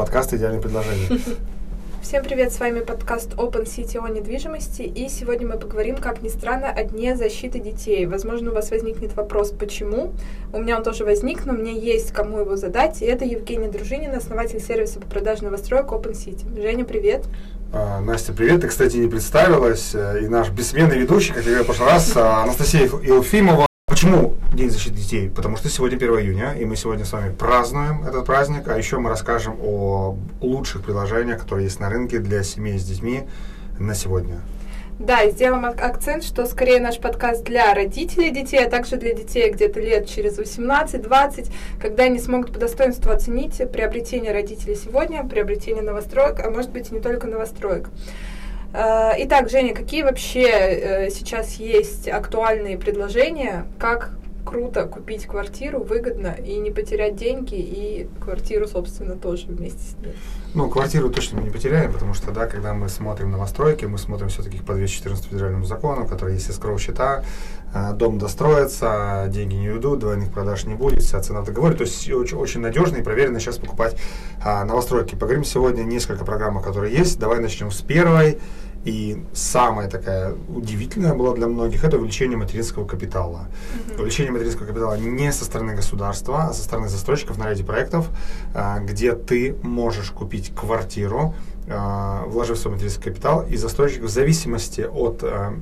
подкаст «Идеальное предложение». Всем привет, с вами подкаст Open City о недвижимости, и сегодня мы поговорим, как ни странно, о дне защиты детей. Возможно, у вас возникнет вопрос, почему. У меня он тоже возник, но мне есть кому его задать, и это Евгения Дружинина, основатель сервиса по продаже новостроек Open City. Женя, привет. А, Настя, привет. Ты, кстати, не представилась. Э, и наш бессменный ведущий, как я говорил в прошлый раз, а, Анастасия Илфимова. Почему День защиты детей? Потому что сегодня 1 июня, и мы сегодня с вами празднуем этот праздник, а еще мы расскажем о лучших приложениях, которые есть на рынке для семей с детьми на сегодня. Да, сделаем акцент, что скорее наш подкаст для родителей детей, а также для детей где-то лет через 18-20, когда они смогут по достоинству оценить приобретение родителей сегодня, приобретение новостроек, а может быть и не только новостроек. Э, итак, Женя, какие вообще э, сейчас есть актуальные предложения, как круто купить квартиру выгодно и не потерять деньги, и квартиру, собственно, тоже вместе с ней? Ну, квартиру точно мы не потеряем, потому что, да, когда мы смотрим новостройки, мы смотрим все-таки по 214 федеральному закону, который есть escrow счета, э, дом достроится, деньги не уйдут, двойных продаж не будет, вся цена в договоре. То есть очень, очень надежно и проверено сейчас покупать а, новостройки. Поговорим сегодня несколько программ, которые есть. Давай начнем с первой. И самая такая удивительная была для многих это увеличение материнского капитала. Mm-hmm. Увеличение материнского капитала не со стороны государства, а со стороны застройщиков на ряде проектов, а, где ты можешь купить квартиру, а, вложив свой материнский капитал, и застройщик в зависимости от а,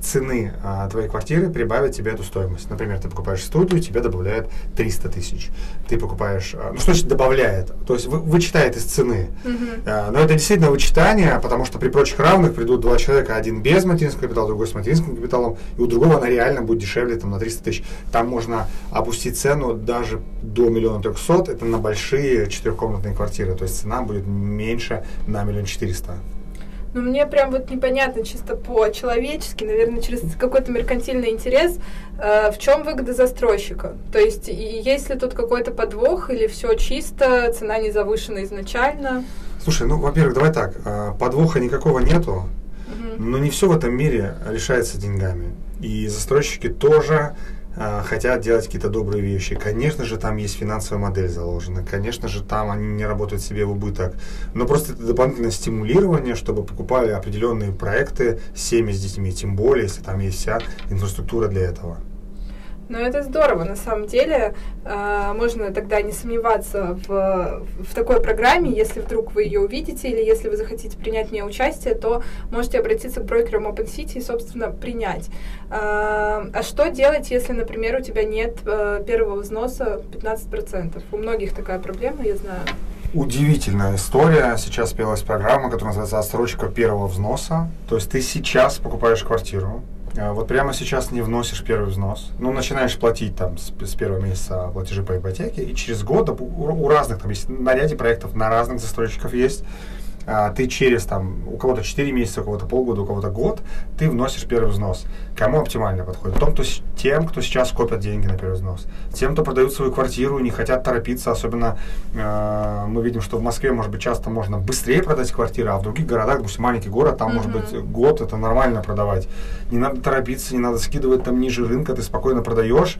цены а, твоей квартиры прибавит тебе эту стоимость. Например, ты покупаешь студию, тебе добавляют 300 тысяч. Ты покупаешь, а, ну что значит добавляет? То есть вы, вычитает из цены. Uh-huh. А, но это действительно вычитание, потому что при прочих равных придут два человека, один без материнского капитала, другой с материнским капиталом, и у другого она реально будет дешевле там, на 300 тысяч. Там можно опустить цену даже до миллиона трехсот, это на большие четырехкомнатные квартиры, то есть цена будет меньше на миллион четыреста. Ну, мне прям вот непонятно чисто по-человечески, наверное, через какой-то меркантильный интерес, э, в чем выгода застройщика. То есть, есть ли тут какой-то подвох или все чисто, цена не завышена изначально? Слушай, ну, во-первых, давай так, э, подвоха никакого нету, угу. но не все в этом мире решается деньгами. И застройщики тоже а, хотят делать какие-то добрые вещи. Конечно же, там есть финансовая модель заложена. Конечно же, там они не работают себе в убыток. Но просто это дополнительное стимулирование, чтобы покупали определенные проекты семьи с детьми. Тем более, если там есть вся инфраструктура для этого. Ну, это здорово, на самом деле. Э, можно тогда не сомневаться в, в такой программе. Если вдруг вы ее увидите или если вы захотите принять в ней участие, то можете обратиться к брокерам OpenCity и, собственно, принять. Э, а что делать, если, например, у тебя нет э, первого взноса 15%? У многих такая проблема, я знаю. Удивительная история. Сейчас появилась программа, которая называется «Отсрочка первого взноса». То есть ты сейчас покупаешь квартиру, вот прямо сейчас не вносишь первый взнос, ну, начинаешь платить там с, с первого месяца платежи по ипотеке, и через год у, у разных, там есть на ряде проектов, на разных застройщиков есть, а, ты через там, у кого-то 4 месяца, у кого-то полгода, у кого-то год, ты вносишь первый взнос. Кому оптимально подходит? Том, кто, тем, кто сейчас копят деньги на первый взнос. Тем, кто продают свою квартиру и не хотят торопиться, особенно э, мы видим, что в Москве, может быть, часто можно быстрее продать квартиру, а в других городах, допустим, маленький город, там, mm-hmm. может быть, год это нормально продавать. Не надо торопиться, не надо скидывать там ниже рынка, ты спокойно продаешь,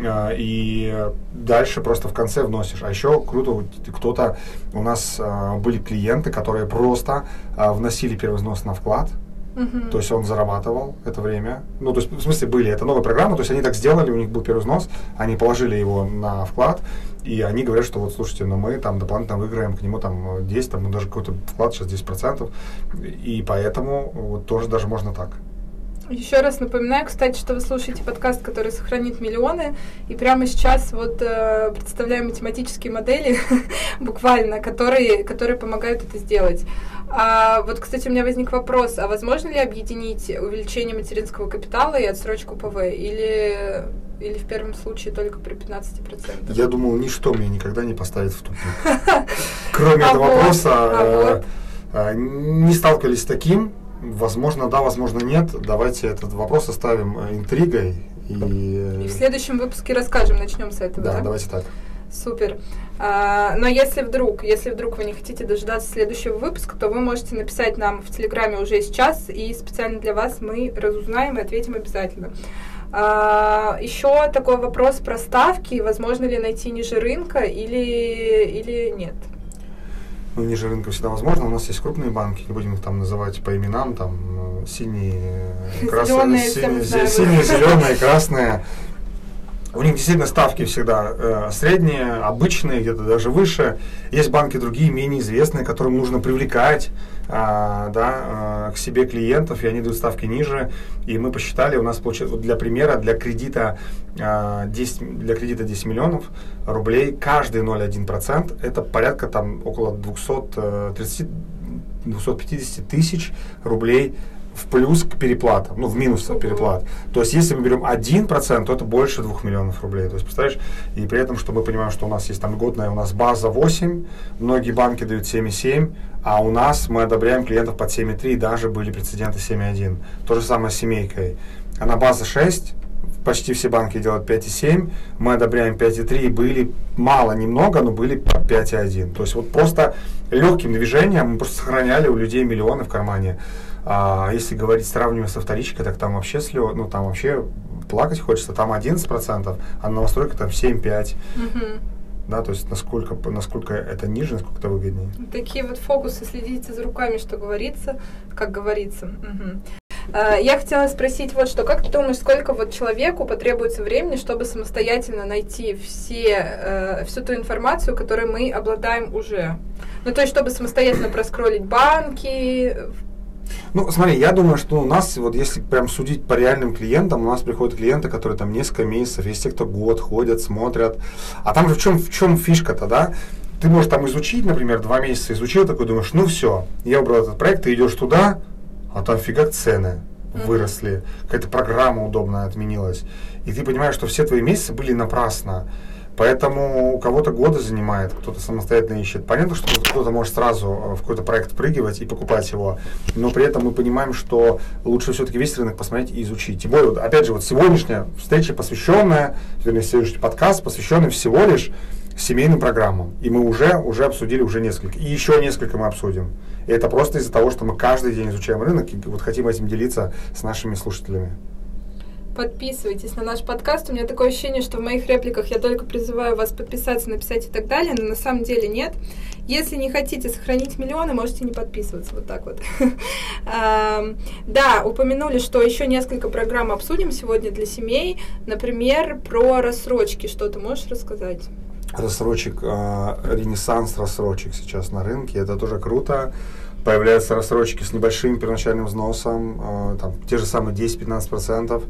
а, и дальше просто в конце вносишь. А еще круто, кто-то, у нас а, были клиенты, которые просто а, вносили первый взнос на вклад, Uh-huh. То есть он зарабатывал это время. Ну, то есть, в смысле, были, это новая программа, то есть они так сделали, у них был первый взнос, они положили его на вклад, и они говорят, что вот, слушайте, ну мы там дополнительно выиграем к нему там 10, там, ну, даже какой-то вклад сейчас 10%, и поэтому вот тоже даже можно так. Еще раз напоминаю, кстати, что вы слушаете подкаст, который сохранит миллионы. И прямо сейчас вот э, представляю математические модели, буквально, которые, которые помогают это сделать. А, вот, кстати, у меня возник вопрос, а возможно ли объединить увеличение материнского капитала и отсрочку ПВ? Или, или в первом случае только при 15%? Я думал, ничто меня никогда не поставит в тупик. Кроме этого вопроса, а э, э, не сталкивались с таким, Возможно, да, возможно, нет. Давайте этот вопрос оставим э, интригой. И, и в следующем выпуске расскажем, начнем с этого. Да, да? давайте так. Супер. А, но если вдруг, если вдруг вы не хотите дожидаться следующего выпуска, то вы можете написать нам в Телеграме уже сейчас, и специально для вас мы разузнаем и ответим обязательно. А, еще такой вопрос про ставки. Возможно ли найти ниже рынка или, или нет? Ну, ниже рынка всегда возможно. У нас есть крупные банки, не будем их там называть по именам, там э, синие, красные, синие, синие, зеленые, красные. У них действительно ставки всегда э, средние, обычные, где-то даже выше. Есть банки другие, менее известные, которым нужно привлекать а, да, а, к себе клиентов, и они дают ставки ниже. И мы посчитали, у нас получилось, вот для примера, для кредита, а, 10, для кредита 10 миллионов рублей, каждый 0,1% это порядка там около 230 250 тысяч рублей в плюс к переплатам, ну, в минус от переплат. То есть, если мы берем 1%, то это больше 2 миллионов рублей. То есть, представляешь, и при этом, что мы понимаем, что у нас есть там годная, у нас база 8, многие банки дают 7,7, а у нас мы одобряем клиентов под 7,3, даже были прецеденты 7,1. То же самое с семейкой. Она база 6, почти все банки делают 5,7, мы одобряем 5,3, были мало, немного, но были по 5,1. То есть вот просто легким движением мы просто сохраняли у людей миллионы в кармане. А если говорить, сравнивая со вторичкой, так там вообще слё, ну там вообще плакать хочется, там 11%, а на новостройке там 7-5%. Угу. Да, то есть насколько, насколько это ниже, насколько это выгоднее. Такие вот фокусы, следите за руками, что говорится, как говорится. Угу. Я хотела спросить вот что, как ты думаешь, сколько вот человеку потребуется времени, чтобы самостоятельно найти все, э, всю ту информацию, которой мы обладаем уже? Ну, то есть, чтобы самостоятельно проскролить банки, ну, смотри, я думаю, что у нас, вот если прям судить по реальным клиентам, у нас приходят клиенты, которые там несколько месяцев, есть те, кто год ходят, смотрят. А там же в чем, в чем фишка-то, да? Ты можешь там изучить, например, два месяца изучил, такой думаешь, ну все, я убрал этот проект, ты идешь туда, а там фигак цены выросли, какая-то программа удобная отменилась. И ты понимаешь, что все твои месяцы были напрасно. Поэтому у кого-то годы занимает, кто-то самостоятельно ищет. Понятно, что кто-то может сразу э, в какой-то проект прыгивать и покупать его, но при этом мы понимаем, что лучше все-таки весь рынок посмотреть и изучить. Тем более, вот, опять же, вот сегодняшняя встреча посвященная, вернее, сегодняшний подкаст посвященный всего лишь семейным программам. И мы уже, уже обсудили уже несколько. И еще несколько мы обсудим. И это просто из-за того, что мы каждый день изучаем рынок и вот хотим этим делиться с нашими слушателями. Подписывайтесь на наш подкаст. У меня такое ощущение, что в моих репликах я только призываю вас подписаться, написать и так далее, но на самом деле нет. Если не хотите сохранить миллионы, можете не подписываться. Вот так вот. Да, упомянули, что еще несколько программ обсудим сегодня для семей. Например, про рассрочки. Что ты можешь рассказать? Рассрочек, а, ренессанс рассрочек сейчас на рынке. Это тоже круто появляются рассрочки с небольшим первоначальным взносом, э, там, те же самые 10-15%,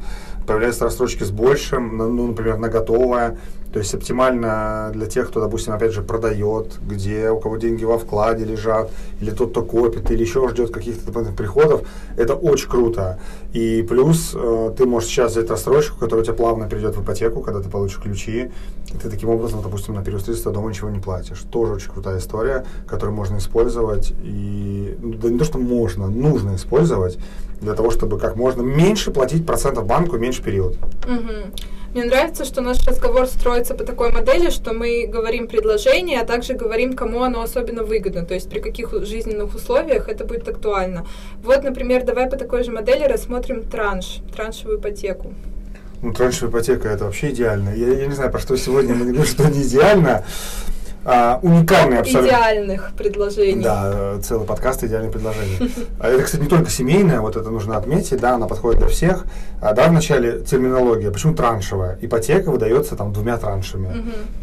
появляются рассрочки с большим, ну, например, на готовое, то есть оптимально для тех, кто, допустим, опять же, продает, где у кого деньги во вкладе лежат, или тот, кто копит, или еще ждет каких-то дополнительных приходов, это очень круто. И плюс э, ты можешь сейчас взять рассрочку, которая у тебя плавно перейдет в ипотеку, когда ты получишь ключи, и ты таким образом, допустим, на период строительства дома ничего не платишь. Тоже очень крутая история, которую можно использовать, и да не то, что можно, нужно использовать для того, чтобы как можно меньше платить процентов банку, меньше период. Угу. Мне нравится, что наш разговор строится по такой модели, что мы говорим предложение, а также говорим, кому оно особенно выгодно, то есть при каких жизненных условиях это будет актуально. Вот, например, давай по такой же модели рассмотрим транш, траншевую ипотеку. Ну, траншевая ипотека это вообще идеально. Я, я не знаю, про что сегодня мы не говорим, что не идеально а, уникальные абсолютно. Идеальных предложений. Да, целый подкаст идеальных предложений. А это, кстати, не только семейное, вот это нужно отметить, да, она подходит для всех. А, да, вначале терминология, почему траншевая? Ипотека выдается там двумя траншами.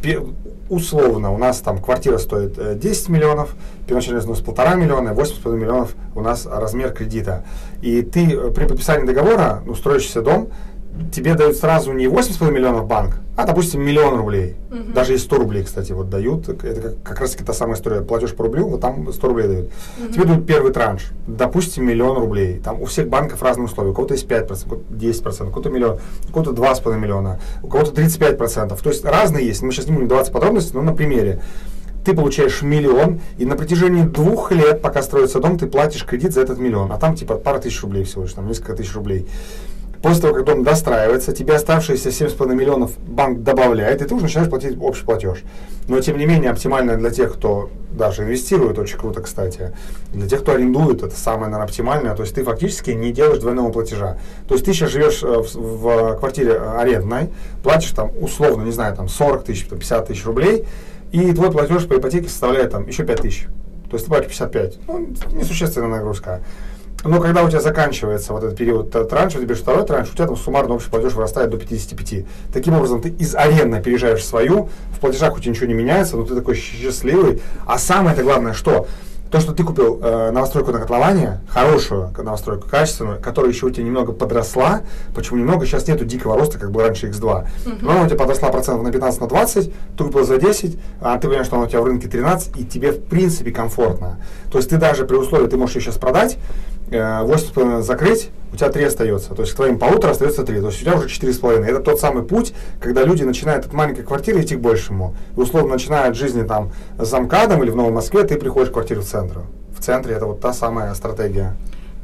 Угу. Условно, у нас там квартира стоит 10 э, миллионов, первоначальный взнос полтора миллиона, 8,5 миллионов у нас размер кредита. И ты э, при подписании договора, ну, строящийся дом, тебе дают сразу не 8,5 миллионов банк, а, допустим, миллион рублей. Угу. Даже есть 100 рублей, кстати, вот дают. Это как, как раз таки та самая история. Платеж по рублю, вот там 100 рублей дают. Угу. Тебе дают первый транш, допустим, миллион рублей. Там у всех банков разные условия. У кого-то есть 5%, у кого-то 10%, у кого-то миллион, у кого-то 2,5 миллиона, у кого-то 35%. То есть разные есть. Мы сейчас не будем даваться подробности, но на примере ты получаешь миллион, и на протяжении двух лет, пока строится дом, ты платишь кредит за этот миллион. А там типа пара тысяч рублей всего лишь, там несколько тысяч рублей. После того, как дом достраивается, тебе оставшиеся 7,5 миллионов банк добавляет, и ты уже начинаешь платить общий платеж. Но, тем не менее, оптимально для тех, кто даже инвестирует, очень круто, кстати. Для тех, кто арендует, это самое, наверное, оптимальное. То есть ты фактически не делаешь двойного платежа. То есть ты сейчас живешь э, в, в квартире арендной, платишь там условно, не знаю, там 40 тысяч, 50 тысяч рублей, и твой платеж по ипотеке составляет там еще 5 тысяч. То есть ты платишь 55. Ну, несущественная нагрузка. Но когда у тебя заканчивается вот этот период транша, ты берешь второй транш, у тебя там суммарно общий платеж вырастает до 55. Таким образом, ты из аренды переезжаешь в свою, в платежах у тебя ничего не меняется, но ты такой счастливый. А самое это главное, что то, что ты купил э, новостройку на котловане, хорошую новостройку, качественную, которая еще у тебя немного подросла, почему немного, сейчас нету дикого роста, как был раньше X2, uh-huh. но она у тебя подросла процентов на 15, на 20, ты купил за 10, а ты понимаешь, что она у тебя в рынке 13, и тебе в принципе комфортно. То есть ты даже при условии, ты можешь ее сейчас продать, 8,5 э, закрыть, у тебя 3 остается. То есть к твоим полутора остается 3. То есть у тебя уже 4,5. Это тот самый путь, когда люди начинают от маленькой квартиры идти к большему. И условно начиная от жизни там с МКАДом или в Новой Москве, ты приходишь в квартиру в центр. В центре это вот та самая стратегия.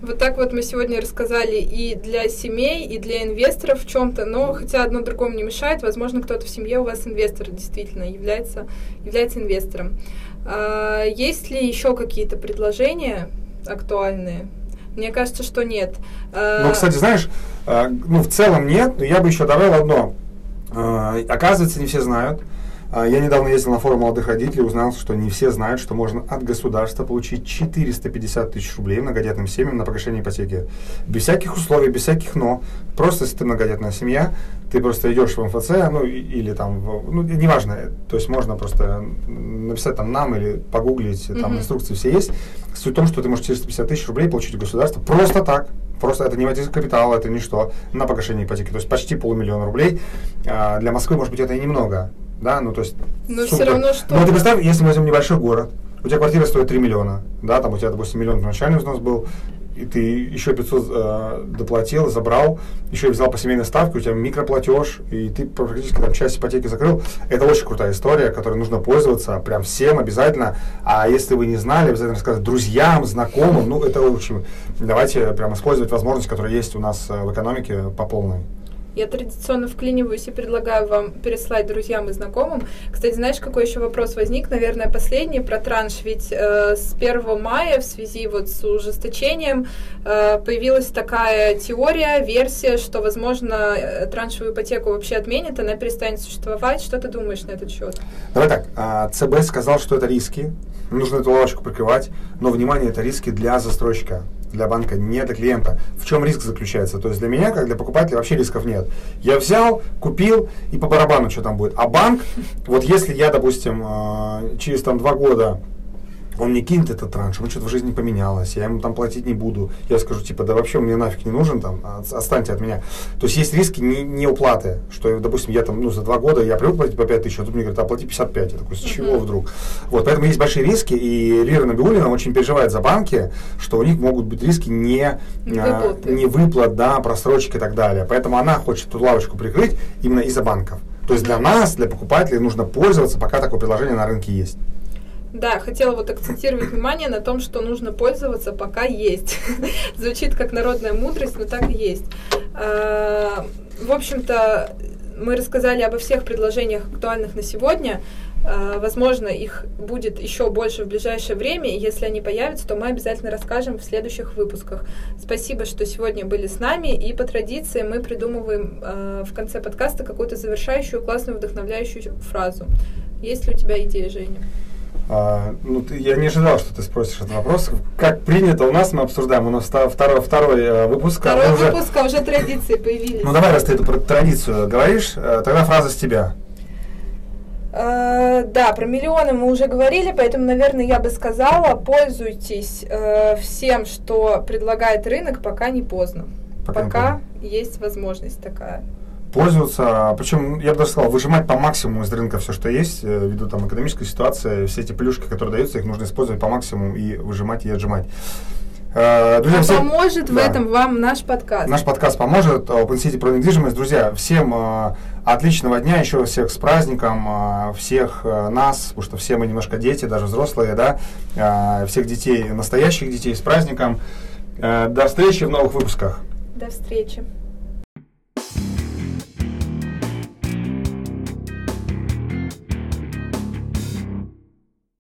Вот так вот мы сегодня рассказали и для семей, и для инвесторов в чем-то, но хотя одно другому не мешает, возможно, кто-то в семье у вас инвестор действительно является, является инвестором. А, есть ли еще какие-то предложения актуальные? Мне кажется, что нет. Ну, кстати, знаешь, э, ну, в целом нет, но я бы еще добавил одно. Э, оказывается, не все знают. Э, я недавно ездил на форум молодых родителей, узнал, что не все знают, что можно от государства получить 450 тысяч рублей многодетным семьям на погашение ипотеки. Без всяких условий, без всяких «но». Просто если ты многодетная семья, ты просто идешь в МФЦ, ну или там, в, ну неважно, то есть можно просто написать там нам или погуглить, там mm-hmm. инструкции все есть. Суть в том, что ты можешь 450 тысяч рублей получить у государства просто так, просто это не водительский капитал, это ничто, на погашение ипотеки, то есть почти полумиллиона рублей. А для Москвы, может быть, это и немного, да, ну то есть... Но все равно что... Но ты представь, если мы возьмем небольшой город, у тебя квартира стоит 3 миллиона, да, там у тебя, допустим, миллион начальный взнос был, и ты еще 500 э, доплатил, забрал, еще и взял по семейной ставке, у тебя микроплатеж, и ты практически там часть ипотеки закрыл. Это очень крутая история, которой нужно пользоваться прям всем обязательно. А если вы не знали, обязательно рассказать друзьям, знакомым. Ну, это очень... Давайте прям использовать возможность, которая есть у нас э, в экономике по полной. Я традиционно вклиниваюсь и предлагаю вам переслать друзьям и знакомым. Кстати, знаешь, какой еще вопрос возник? Наверное, последний про транш. Ведь э, с 1 мая в связи вот с ужесточением э, появилась такая теория, версия, что, возможно, э, траншевую ипотеку вообще отменят, она перестанет существовать. Что ты думаешь на этот счет? Давай так. А, ЦБ сказал, что это риски. Нужно эту лавочку прикрывать. Но, внимание, это риски для застройщика для банка, не для клиента. В чем риск заключается? То есть для меня, как для покупателя, вообще рисков нет. Я взял, купил, и по барабану что там будет. А банк, вот если я, допустим, э, через там два года он мне кинет этот транш, он что-то в жизни поменялось, я ему там платить не буду. Я скажу, типа, да вообще он мне нафиг не нужен, там, отстаньте от меня. То есть есть риски не, не уплаты, что, допустим, я там, ну, за два года я привык платить по 5 тысяч, а тут мне говорят, оплати 55. Я такой, с чего uh-huh. вдруг? Вот, поэтому есть большие риски, и Лира Набиулина очень переживает за банки, что у них могут быть риски не, а, не выплат, да, просрочки и так далее. Поэтому она хочет эту лавочку прикрыть именно из-за банков. То есть для нас, для покупателей, нужно пользоваться, пока такое предложение на рынке есть. Да, хотела вот акцентировать внимание на том, что нужно пользоваться, пока есть. Звучит как народная мудрость, но так и есть. А, в общем-то, мы рассказали обо всех предложениях актуальных на сегодня. А, возможно, их будет еще больше в ближайшее время, и если они появятся, то мы обязательно расскажем в следующих выпусках. Спасибо, что сегодня были с нами, и по традиции мы придумываем а, в конце подкаста какую-то завершающую, классную, вдохновляющую фразу. Есть ли у тебя идея, Женя? А, ну, ты, я не ожидал, что ты спросишь этот вопрос. Как принято у нас, мы обсуждаем. У нас второй, второй э, выпуск. Второй уже, выпуск, а уже традиции появились. Ну, давай, раз ты эту традицию говоришь, э, тогда фраза с тебя. Uh, да, про миллионы мы уже говорили, поэтому, наверное, я бы сказала, пользуйтесь uh, всем, что предлагает рынок, пока не поздно. Пока, пока не поздно. есть возможность такая пользоваться, причем, я бы даже сказал, выжимать по максимуму из рынка все, что есть, э, ввиду там экономической ситуации, все эти плюшки, которые даются, их нужно использовать по максимуму и выжимать и отжимать. Э, друзья, а всем, поможет да, в этом вам наш подкаст. Наш подкаст поможет. Open City про недвижимость. Друзья, всем э, отличного дня, еще всех с праздником, э, всех э, нас, потому что все мы немножко дети, даже взрослые, да, э, всех детей, настоящих детей с праздником. Э, до встречи в новых выпусках. До встречи.